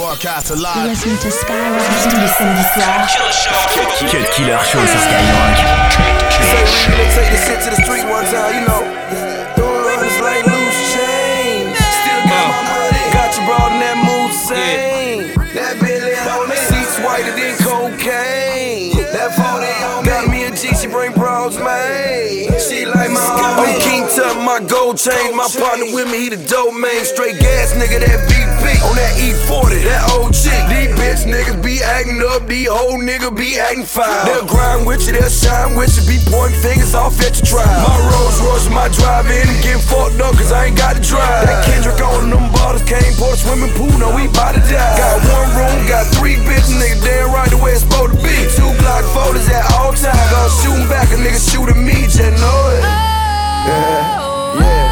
broadcast live. Listen to Skyrock tous les samedis soirs. Cut Killer Show sur Skyrock. Say we take this shit to the street one time, you know. Throwing runners like loose change. Still got my money. Got you brought in that mood same. That Billy on me. Seats whiter than cocaine. That 40 on Got me a G, she bring bros, man. She like my homie. I'm King Tut, my gold chain. My partner with me, he the dope man. Straight gas nigga, that BP. On that E40, that old chick. These bitch niggas be acting up. These old niggas be acting foul. They'll grind with you, they'll shine with you. Be pointing fingers off at your trial. My Rolls Royce, my drive in and getting fucked up cause I ain't got to drive. That Kendrick on them bottles came for the swimming pool. No, we bout to die. Got one room, got three bitches, nigga. Damn right the way it's supposed to be. Two Glock photos at all times. Gonna shooting back, a nigga shooting me, just know it. Oh, yeah, yeah.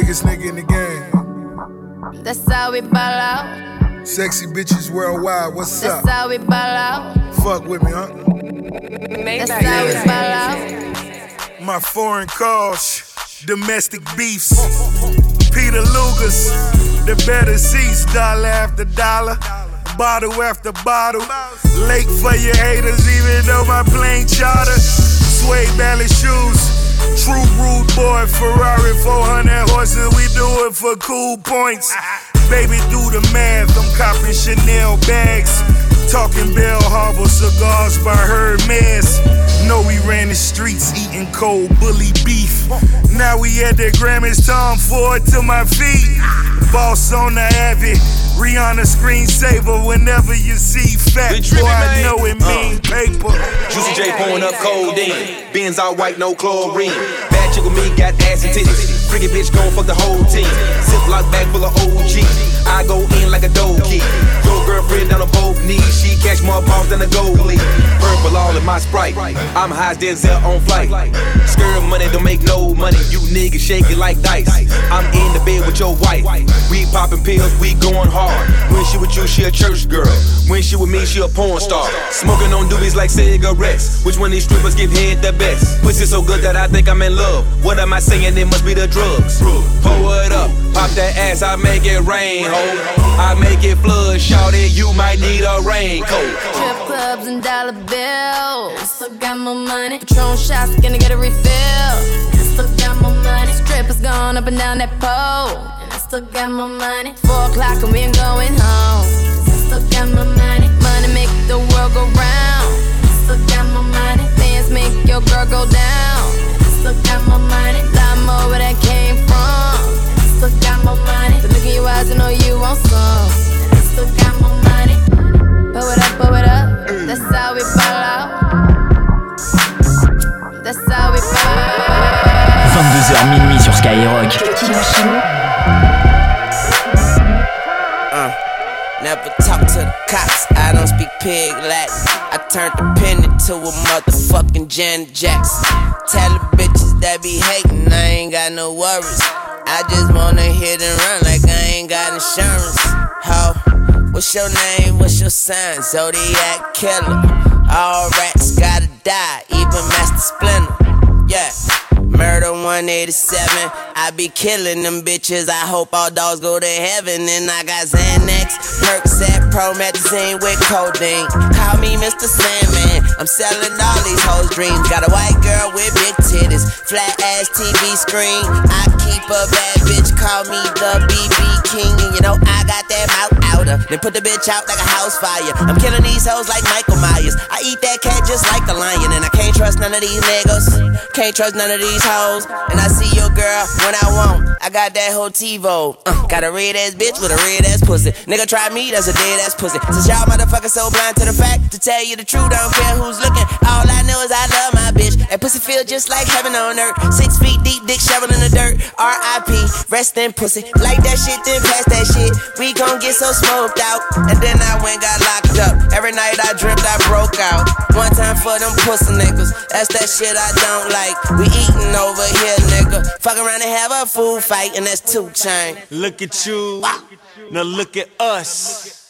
Biggest nigga in the game. That's how we ball out. Sexy bitches worldwide. What's up? That's up? how we ball out. Fuck with me, huh? That's how we ball out. My foreign calls, domestic beefs. Peter Luger's, the better seats, dollar after dollar, bottle after bottle. Late for your haters, even though my plane charter. Suede ballet shoes. Boy, Ferrari 400 horses, we do it for cool points. Baby, do the math, I'm copping Chanel bags. Talking Bell Harbor cigars by Hermes. Know we ran the streets eating cold bully beef. Now we at the Grammys, Tom Ford to my feet. Boss on the Abbey, Rihanna screensaver whenever you see fat boy, I know it mean uh. paper. Juicy J pouring up codeine. Benz all white, no chlorine. Chick with me got ass and titties. Freaky bitch gon' fuck the whole team. Ziploc bag full of OG. I go in like a key. Your girlfriend down on both knees. She catch more balls than a goalie. Purple all in my sprite. I'm high as Denzel on flight. Skirt money don't make no money. You niggas shake it like dice. I'm in the bed with your wife. We popping pills, we going hard. When she with you, she a church girl. When she with me, she a porn star. Smoking on doobies like cigarettes. Which one these strippers give head the best? Pussy so good that I think I'm in love. What am I saying? It must be the drugs. Pull it up, pop that ass, I make it rain, ho. I make it flood, shout it, you might need a raincoat. Strip clubs and dollar bills. Still got more money. Patron shots, gonna get a refill. Still got more money. Strippers going up and down that pole. And I still got more money. Four o'clock and we ain't going home. I still got more money. Money make the world go round. I still got more money. Fans make your girl go down. I still got more money. Lot more where that came from. I still got more money. The look in your eyes, I know you want some. I still got more money. Blow it up, blow it up. That's how we ball out. That's how we ball out. 22h minuit sur Skyrock. Uh, never talk to the cops, I don't speak pig Latin. I turned the pen into a motherfucking Janet Jackson. Tell the bitches that be hating, I ain't got no worries. I just wanna hit and run like I ain't got insurance. Ho, what's your name? What's your sign? Zodiac killer. All rats gotta die, even Master Splinter. Yeah. Murder 187. I be killing them bitches. I hope all dogs go to heaven. And I got Xanax, Percocet, Promethazine with codeine. Call me Mr. Sandman. I'm selling all these hoes' dreams. Got a white girl with big titties, flat ass TV screen. I keep a bad bitch. Call me the BB King. And you know I got that mouth outer. Then put the bitch out like a house fire. I'm killing these hoes like Michael Myers. I eat that cat just like a lion. And I can't trust none of these niggas. Can't trust none of these hoes. And I see your girl when I want. I got that whole TiVo. Uh, got a red ass bitch with a red ass pussy. Nigga try me, that's a dead ass pussy. Since y'all motherfuckers so blind to the fact, to tell you the truth, I don't care who's looking. All I know is I love my bitch. That pussy feel just like heaven on earth. Six feet deep, dick shovel in the dirt. R.I.P. Rest in pussy. Like that shit, then pass that shit. We gon' get so smoked out. And then I went got locked up. Every night I dreamt I broke out. One time for them pussy niggas. That's that shit I don't like. We eating over here, nigga. Fuck around and have a food fight, and that's two chain. Look at you. Now look at us.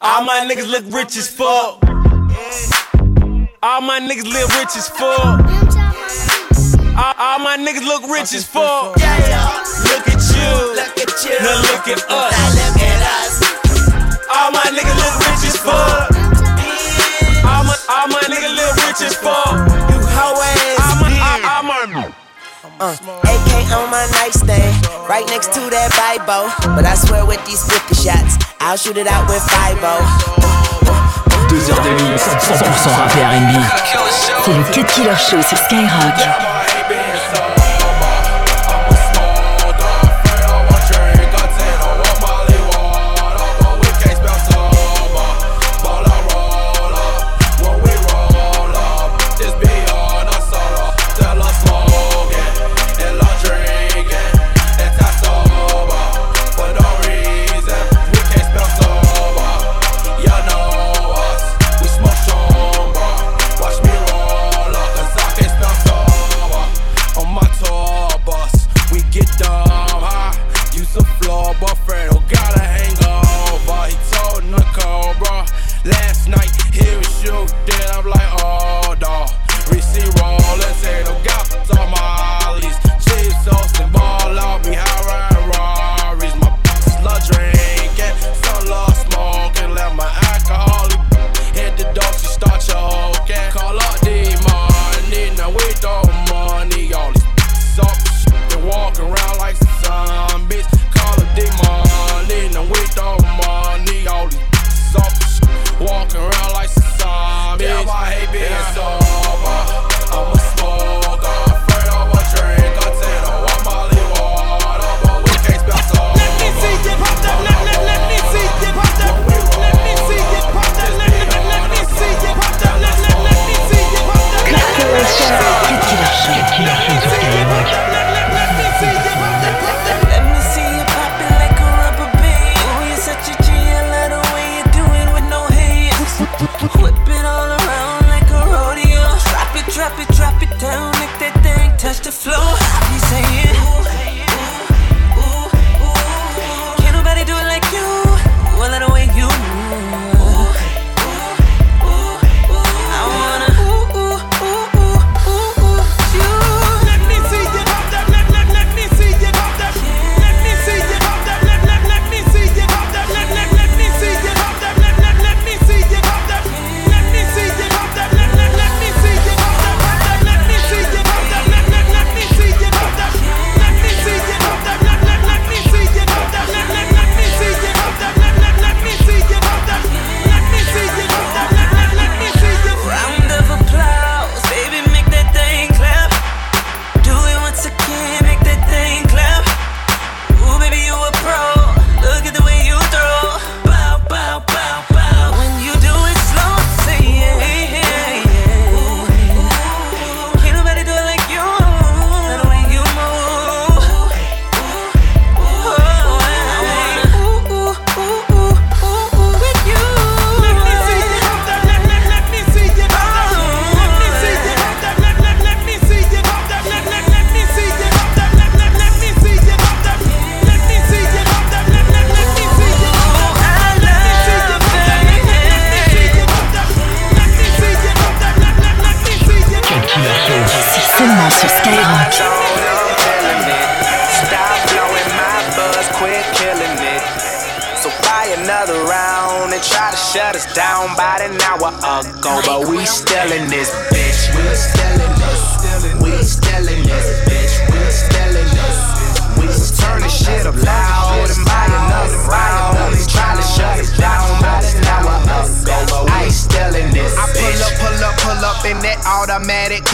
All my niggas look rich as fuck. All my niggas live rich as fuck. All, all my niggas look rich as fuck. Look at you. Look at you. Now look at us. Now look at us. All my niggas look rich as fuck. All my, all my niggas live rich as fuck. You hoe ass All my, bitch. all, all my. Uh, AK on my nightstand, right next to that Bible. But I swear with these 50 shots, I'll shoot it out with 5 Deux heures de mix, 100% rap et R&B. C'est le Cut Killer Show sur Skyrock.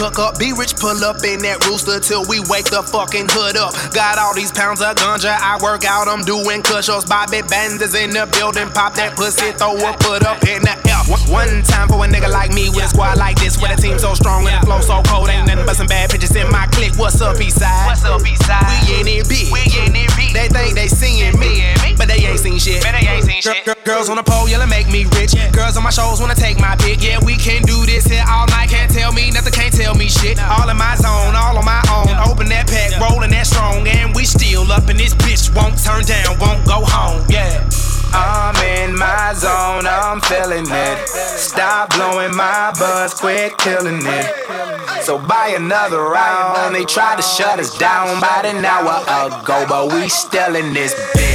Cook up. Be rich, pull up in that rooster till we wake the fucking hood up. Got all these pounds of ganja, I work out, I'm doing cushions. Bobby Bands is in the building, pop that pussy, throw a put up in the air. One- time for a nigga like me with a squad like this, with a team so strong and the flow so cold. Ain't nothing but some bad bitches in my clique. What's up, Eastside? What's up, Eastside? We in it big. We in it big. They think they seeing me, but they ain't seen shit. Man, they ain't seen Girl, girl, Girls on the pole, yelling make me rich. Girls on my shows wanna take my pick. Yeah, we can do this here all night. Can't tell me nothing, can't tell me shit. All in my zone, all on my own. Open that pack, rolling that strong, and we still up in this bitch. Won't turn down, won't go home. Yeah. I'm in my zone, I'm feeling it. Stop blowing my buzz, quit killing it. So buy another round. They tried to shut us down about an hour ago, but we still in this bitch.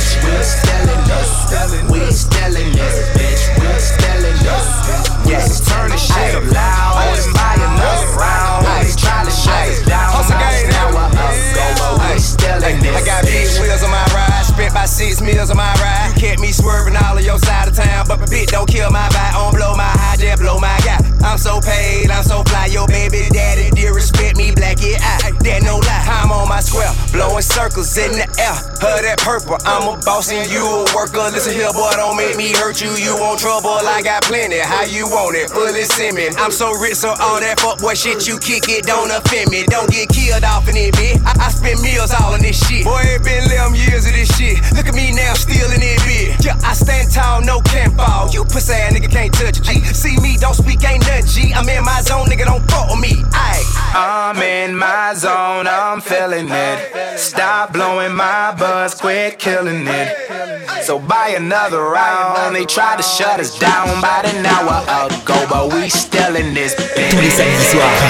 I got big wheels on my ride, spent by six meals on my ride. You Kept me swerving all of your side of town, but my bitch don't kill my vibe, don't blow my high, just blow my guy. I'm so paid, I'm so fly, your baby daddy dear respect me, black it out. That no lie, I'm on my square, blowing circles in the air. Her that purple, I'm a boss and you a worker. Listen here, boy, don't make me hurt you. You want trouble, I got plenty. How you want it? Fully send me. I'm so rich, so all that fuck boy shit you kick it don't offend me. Don't get killed off in it, bitch. I, I spend meals all on this shit. Boy, it been 11 years of this shit. Look at me now, still in it, bitch. Yeah, I stand tall, no can fall. You pussy ass nigga can't touch G. See me, don't speak, ain't nothing G. I'm in my zone, nigga, don't fuck with me. Aye. I'm in my zone, I'm feeling it. Stop blowing my buzz, quit killing it. So buy another round. They tried to shut us down about an hour ago, but we still in this bitch. Tous les samedis soirs,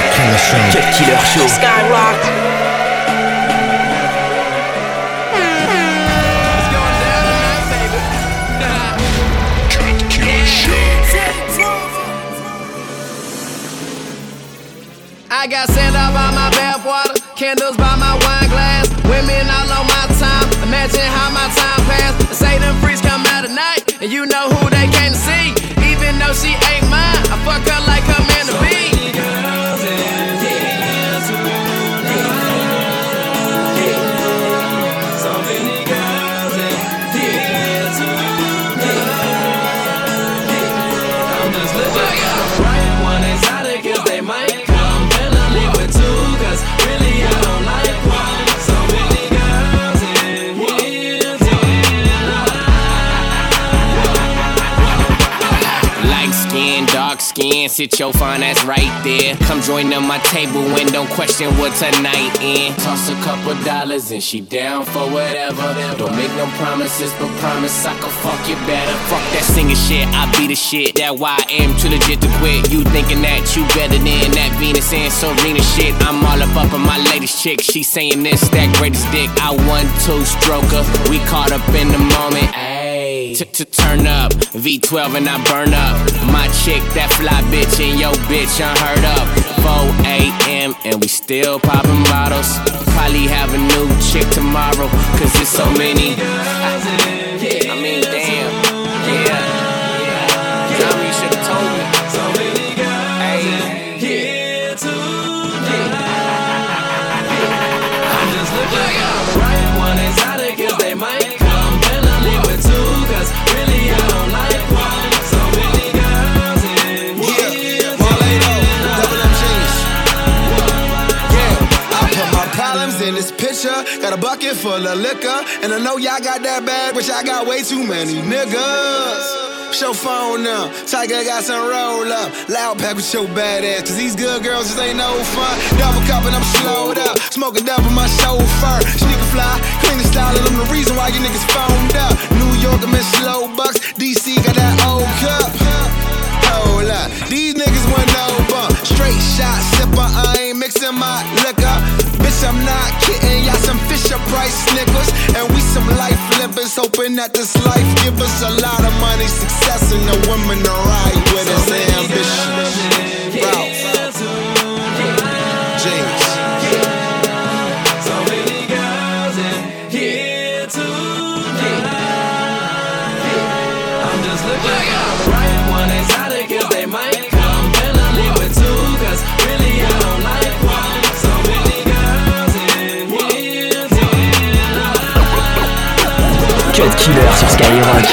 Cut Killer Show. Skyrock. I got sand up by my bathwater, candles by my wine glass, women all on my time. Imagine how my time passed. Say them freaks come out at night, and you know who they came to see. Even though she ain't sit your fine ass right there. Come join on my table and don't question what tonight in. Toss a couple dollars and she down for whatever. Don't make no promises, but promise I can fuck you better. Fuck that singing shit, I be the shit. That why I am too legit to quit. You thinking that you better than that Venus and Serena shit. I'm all up up on my latest chick. She saying this, that greatest dick. I one two stroker. We caught up in the moment. To turn up, V12 and I burn up. My chick, that fly bitch, and yo bitch unheard of. 4 a.m. and we still popping bottles. Probably have a new chick tomorrow, cause there's so many. I mean, damn. Got a bucket full of liquor. And I know y'all got that bag, but y'all got way too many niggas. Show phone now. Tiger got some roll up. Loud pack with your badass. Cause these good girls just ain't no fun. Double cup and I'm slowed up. Smoking double my chauffeur. Sneaker fly, clean the style, and I'm the reason why you niggas phoned up. New York, I'm in slow bucks. DC got that old cup. Hold up. These niggas want no bump. Straight shot, sipper, I ain't mixing my liquor. Bitch, I'm not kidding. Fisher Price niggas. And we some life livers. Hoping that this life give us a lot of money, success, and a woman to ride with us. Killer sur Skyrock.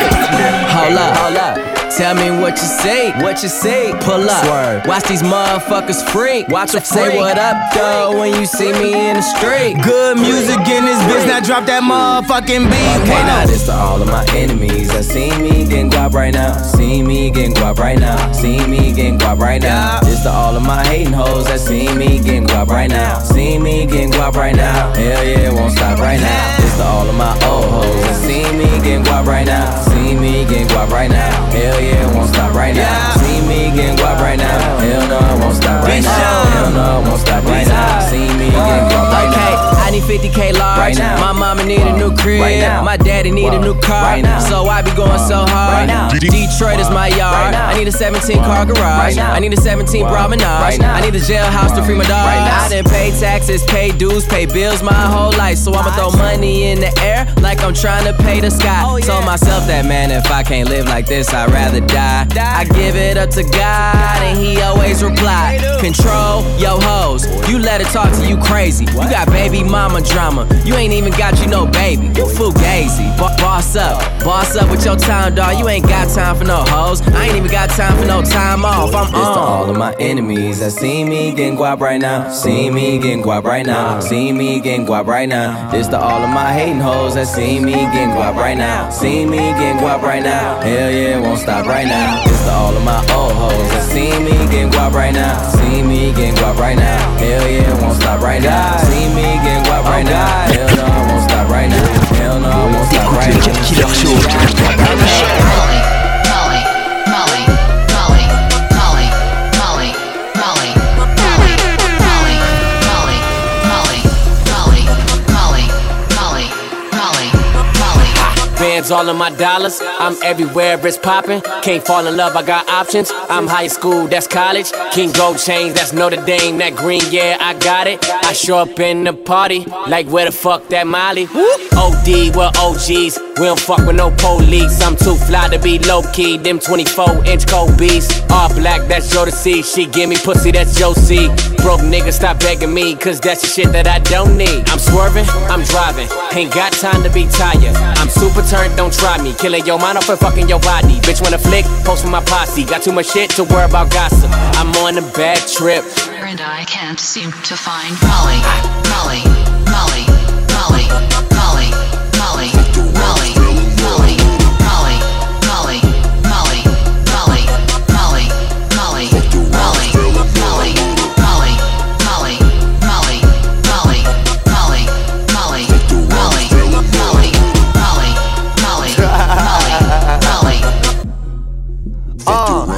Holla, holla. Tell me what you say, what you say. Pull up, Swerve. watch these motherfuckers freak. Watch a Say what up, though, when you see me in the street. Good music in this bitch, now drop that motherfucking beat. Okay, now this to all of my enemies that see me getting guap right now. See me getting guap right now. See me getting guap right now. This to all of my hating hoes that see me getting guap right now. See me getting guap right now. Hell yeah, it won't stop right now. This to all of my old hoes that see me getting guap right now. See me getting guap right now. Hell yeah, it won't stop right now. See me getting guap right now. Hell no, it won't stop right now. Hell no, it won't stop right now. See me getting guap right now. I need 50k large. Right now. My mama need a uh, new crib. Right now. My daddy need a uh, new car. Right now. So I be going so uh, hard. Right now. Detroit is my yard. I need a 17 car garage. I need a 17 promenade. I need a jailhouse to free my dog. I done pay taxes, pay dues, pay bills my whole life. So I'ma throw money in the air like I'm trying to pay the sky. Oh. Told myself that man, if I can't live like this, I'd rather die. I give it up to God, and He always reply. Control yo hoes. You let it talk to you crazy. You got baby mama drama. You ain't even got you no baby. You fugazi. Bo- boss up, boss up with your time, dog. You ain't got time for no hoes. I ain't even got time for no time off. I'm on. to all of my enemies that see me getting guap right now. See me getting guap right now. See me getting guap right now. This to all of my hating hoes that see me getting guap right now. See me getting guap right now. Hell yeah, won't stop right now. This to all of my old hoes that see me getting guap right now. See me getting guap right now. Hell yeah, won't stop right now. See me getting guap right now. Hell no, I won't stop right now. Hell no, I won't stop right now. Killer Show. Bands, all of my dollars. I'm everywhere, it's popping. Can't fall in love, I got options. I'm high school, that's college. King Gold Chains, that's Notre Dame. That green, yeah, I got it. I show up in the party, like where the fuck that Molly? OD, we're OGs. We don't fuck with no police. I'm too fly to be low key. Them 24 inch beats. All black, that's Jodeci. She give me pussy, that's Josie. Broke nigga, stop begging me, cause that's the shit that I don't need. I'm swerving, I'm driving. Ain't got time to be tired. I'm super turned, don't try me. Killing your mind off and fucking your body. Bitch, wanna flick, post with my posse. Got too much shit to worry about gossip. I'm on a bad trip. And I can't seem to find Molly, Molly, Molly, Molly, Molly, Molly, Molly,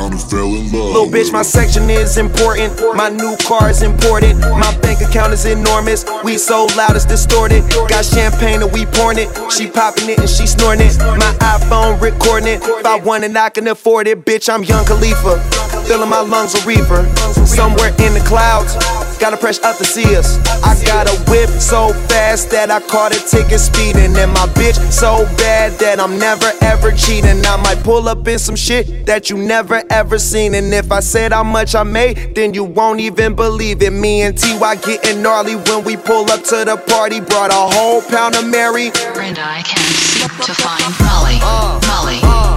Uh, little bitch, my section is important. My new car is imported. My bank account is enormous. We so loud it's distorted. Got champagne and we pouring it. She popping it and she snorting it. My iPhone recording it. If I want it, I can afford it. Bitch, I'm Young Khalifa. Filling my lungs a reefer. Somewhere in the clouds. Gotta press up to see us. I got a whip so fast that I caught a ticket speeding. And my bitch so bad that I'm never ever cheating. I might pull up in some shit that you never ever seen. And if I said how much I made, then you won't even believe it. Me and TY getting gnarly when we pull up to the party. Brought a whole pound of Mary. And I can't seem to find Molly, Molly, Molly, Molly,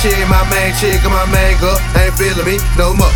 chick, my main chick, and my main girl ain't feeling me no more.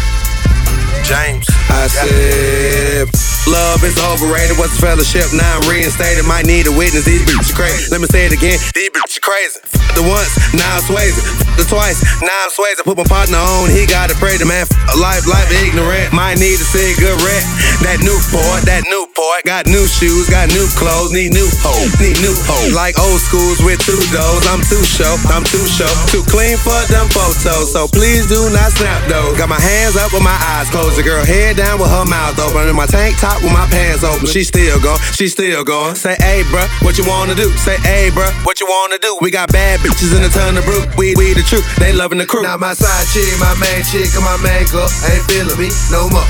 James. I said, love is overrated. What's the fellowship? Now I'm reinstated. Might need a witness. These bitches crazy. Let me say it again. These bitches crazy. The once, now I'm swaying. The twice, now I'm swaying. Put my partner on. He got to pray the man. Life, life ignorant. Might need a cigarette. That new port, that new port. Got new shoes, got new clothes. Need new hoes, need new hoes. Like old schools with two doors. I'm too show, I'm too show. Too clean for them photos. So please do not snap those. Got my hands up with my eyes closed. The girl head down with her mouth open. In my tank top with my pants open. She still going, she still going. Say, hey, bruh, what you wanna do? Say, hey, bruh, what you wanna do? We got bad bitches and a ton of brew. We, we the the truth, they loving the crew. Now my side chick, my main chick, and my main girl ain't feeling me no more.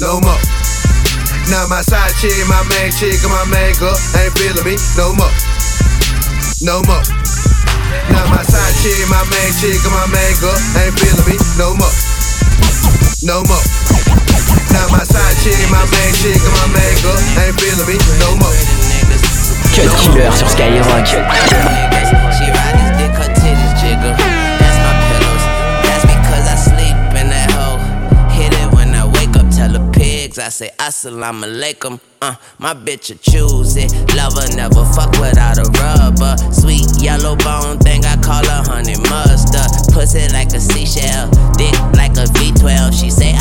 No more. Now my side chick, my main chick, and my main girl ain't feeling me no more. No more. Now my side chick, my main chick, and my main girl ain't feeling me no more. No more. Now my side chick, my main chick, and my main girl ain't feeling me no more. Cut Killer sur Skyrock. I sleep in that hole. Hit it when I wake up, tell the pigs I say assalamu alaikum. Uh, my bitch a choose it. Lover never fuck without a rubber. Sweet yellow bone thing, I call her honey mustard. Pussy like a seashell, dick like a V12. She say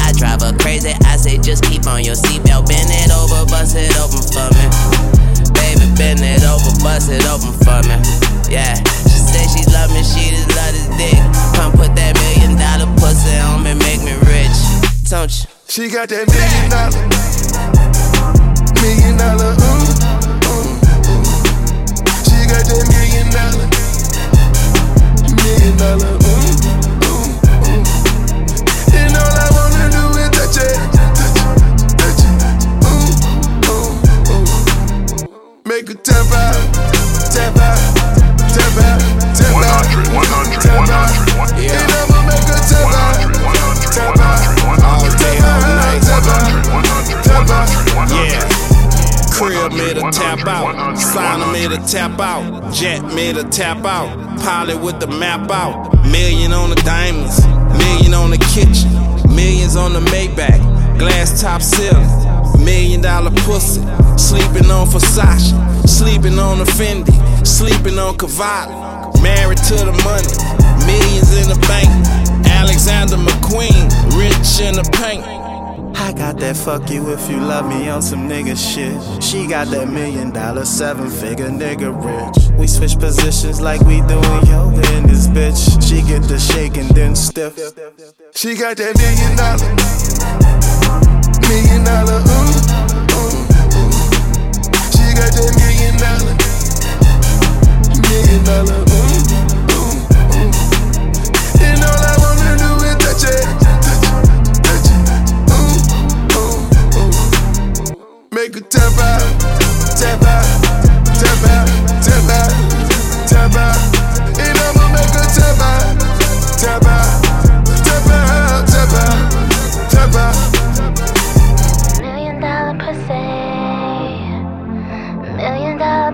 She got that million dollar, Jet made a tap out. Pilot with the map out. Million on the diamonds. Million on the kitchen. Millions on the Maybach. Glass top ceiling. Million dollar pussy. Sleeping on Versace. Sleeping on a Fendi. Sleeping on Cavalli. Married to the money. Millions in the bank. Alexander McQueen. Rich in the paint. I got that fuck you if you love me on some nigga shit. She got that million dollar, seven figure nigga rich. We switch positions like we doing yoga in this bitch. She get the shake and then stiff. She got that million dollar, million dollar, ooh, ooh, ooh. She got that million dollar, million dollar, ooh, Her tap out, tap out, tap out, tap out, tap out. Million dollar.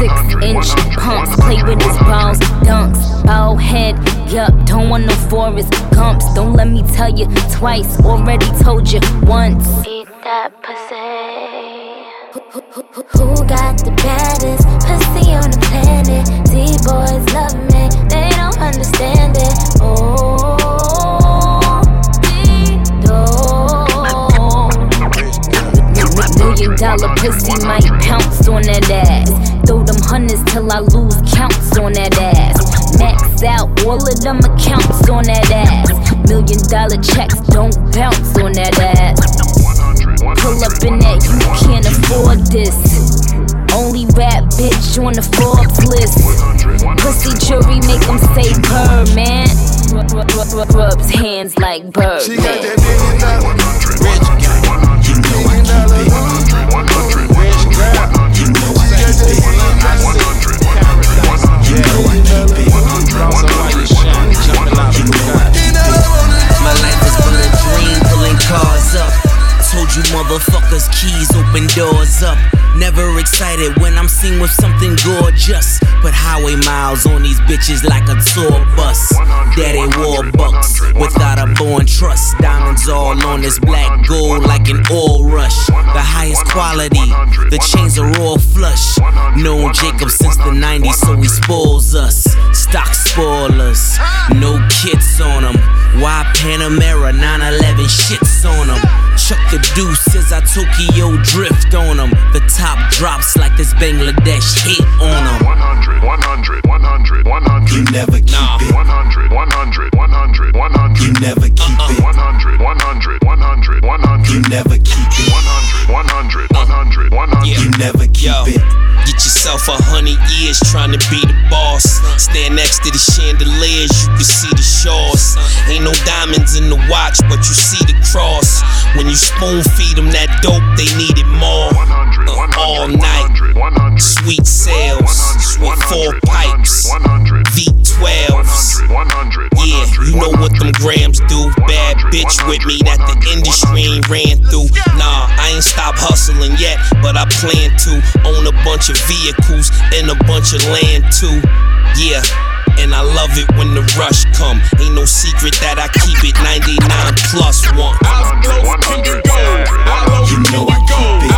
Six inch pumps, play with his balls, dunks, ball head. Yup, don't want no Forrest Gumps. Don't let me tell you twice, already told you once. Eat that pussy. Who, who, who, who- got the baddest pussy on the planet? D boys love me, they don't understand it. Oh, Million dollar pussy might pounce on that ass. Throw them hundreds till I lose counts on that ass. Max out all of them accounts on that ass. Million dollar checks don't bounce on that ass. Pull up in that, you can't afford this. Only rap bitch on the Forbes list. Pussy jury make them say purr, man. Rub, rub, rub, rub, rubs hands like bird. She got that million dollar, rich girl, million dollar, ooh, ooh, you motherfuckers, keys open doors up. Never excited when I'm seen with something gorgeous. Put highway miles on these bitches like a tour bus. Daddy wore bucks without a born trust. Diamonds all on this black gold like an oil rush. The highest quality, the chains are all flush. Known Jacob since the 90s, so he spoils us. Stock spoilers, no kits on them. Why Panamera 911 shits on them? Chuck the deuces, I Tokyo drift on them. The top drops like this Bangladesh hit on them. 100, 100, 100, 100. You never keep it. 100, 100, 100, 100. You never keep it. 100, 100, 100, 100. You never keep it. 100, 100, 100, 100. You never keep Yo, it. Get yourself a hundred years trying to be the boss. Stand next to the chandeliers, you can see the shores. Ain't no diamonds in the watch, but you see the cross. When you spoon feed them that dope, they needed more. Uh, all night, sweet sales, with four pipes, V12s. Yeah, you know what them grams do. Bad bitch with me that the industry ain't ran through. Nah, I ain't stopped hustling yet, but I plan to own a bunch of vehicles and a bunch of land too. Yeah. And I love it when the rush come. Ain't no secret that I keep it 99 plus one. You know I keep it.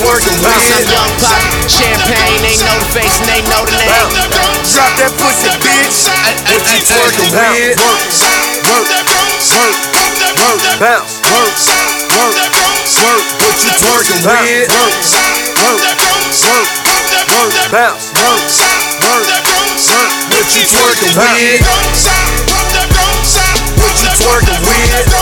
What you twerking with? Some young pop, champagne, they know the face and they know the name. Drop that pussy, bitch. What you twerking with? Work, work, work, work, bounce, work, work, work. What you twerking with? Work, work, work, work, bounce, work, work, work. What you twerking with? What you twerking with?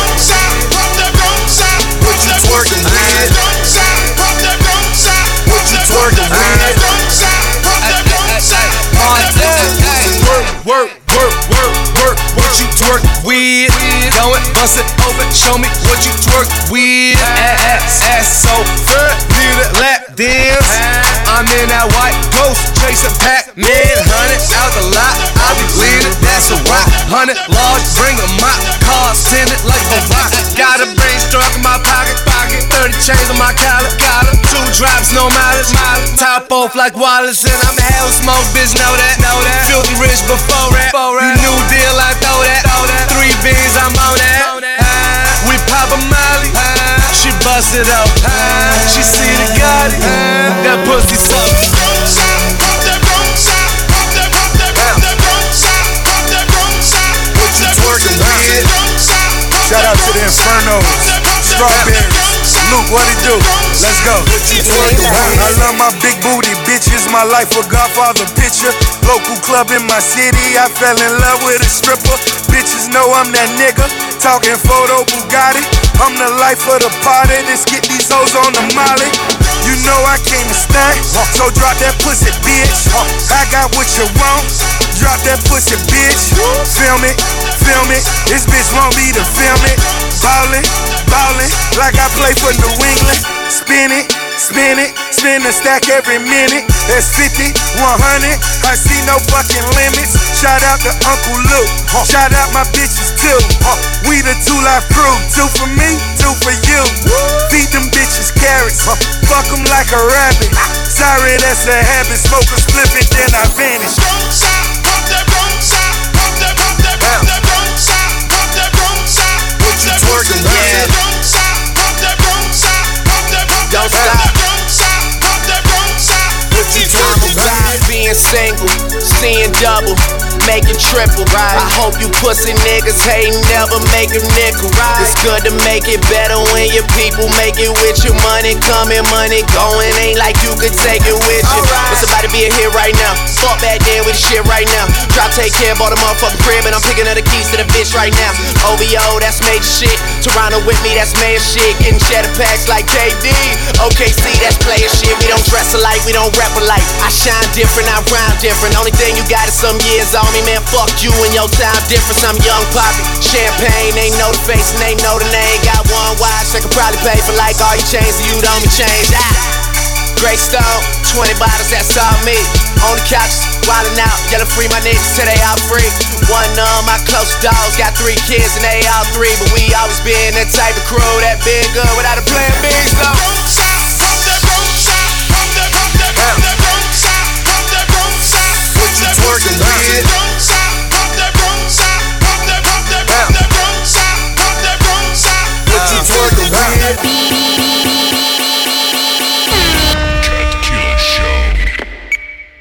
Work, work, work, work. What you twerk with? Go and bust it open. Show me what you twerk with. Ass, ass so good. Need a dance. I'm in that white ghost chasing Pac-Man. Hundred out the lot. I be leaning. That's a rock. Hundred large. Bring a mop. Car send it like a rock. Got a brain struck in my pocket. Pocket. 30 chains on my collar. Collar. Two drops, no mileage. Mileage. Top off like Wallace. And I'm a hell smoke, bitch. Know that. Know that. Filthy rich before that. You new deal, I throw that. Three beans, I'm on that. We pop a molly. She bust it up. She see the Gotti. That pussy suck. What you twerking with? Shout out to the Infernos, Strawberries, Luke, what it do? Let's go. I love my big booty bitches, my life a Godfather picture. Local club in my city, I fell in love with a stripper. Bitches know I'm that nigga, talking photo Bugatti. I'm the life of the party, let's get these hoes on the molly. You know I came to stunt, so drop that pussy, bitch. I got what you want, drop that pussy, bitch. Film it, film it, this bitch want me to film it. Ballin', ballin', like I play for New England. Spin it, spin it, spin the stack every minute. That's 50, 100, I see no fucking limits. Shout out to Uncle Luke, shout out my bitches too. We the two life crew, two for me, two for you. Feed them bitches carrots, fuck them like a rabbit. Sorry, that's a habit, smoke a spliff and then I vanish. What you twerking with? Don't stop. What you twerking Tired being single, seeing double, making triple. Right. I hope you pussy niggas hate never make a nickel. Right. It's good to make it better when your people make it with your money coming, money going. Ain't like you could take it with you. It's about to be a hit right now. Fuck back there with the shit right now. Drop, take care, bought a motherfucking crib, and I'm picking up the keys to the bitch right now. OVO, that's major shit. Toronto with me, that's mayor shit. Getting cheddar packs like KD. OKC, that's player shit. We don't dress alike, we don't rap alike. I shine different, I rhyme different. Only thing you got is some years on me, man. Fuck you and your time difference. I'm young poppy. Champagne, they know the face and they know the name. Got one watch, I could probably pay for like all your chains, so you don't be changed. Ah. Great stone, 20 bottles, that's all me. On the couch, wildin' out, yelling free my niggas till they all free. One of my close dogs got three kids and they all three, but we always been that type of crew that been good without a plan B. So. What you twerking, kid? What?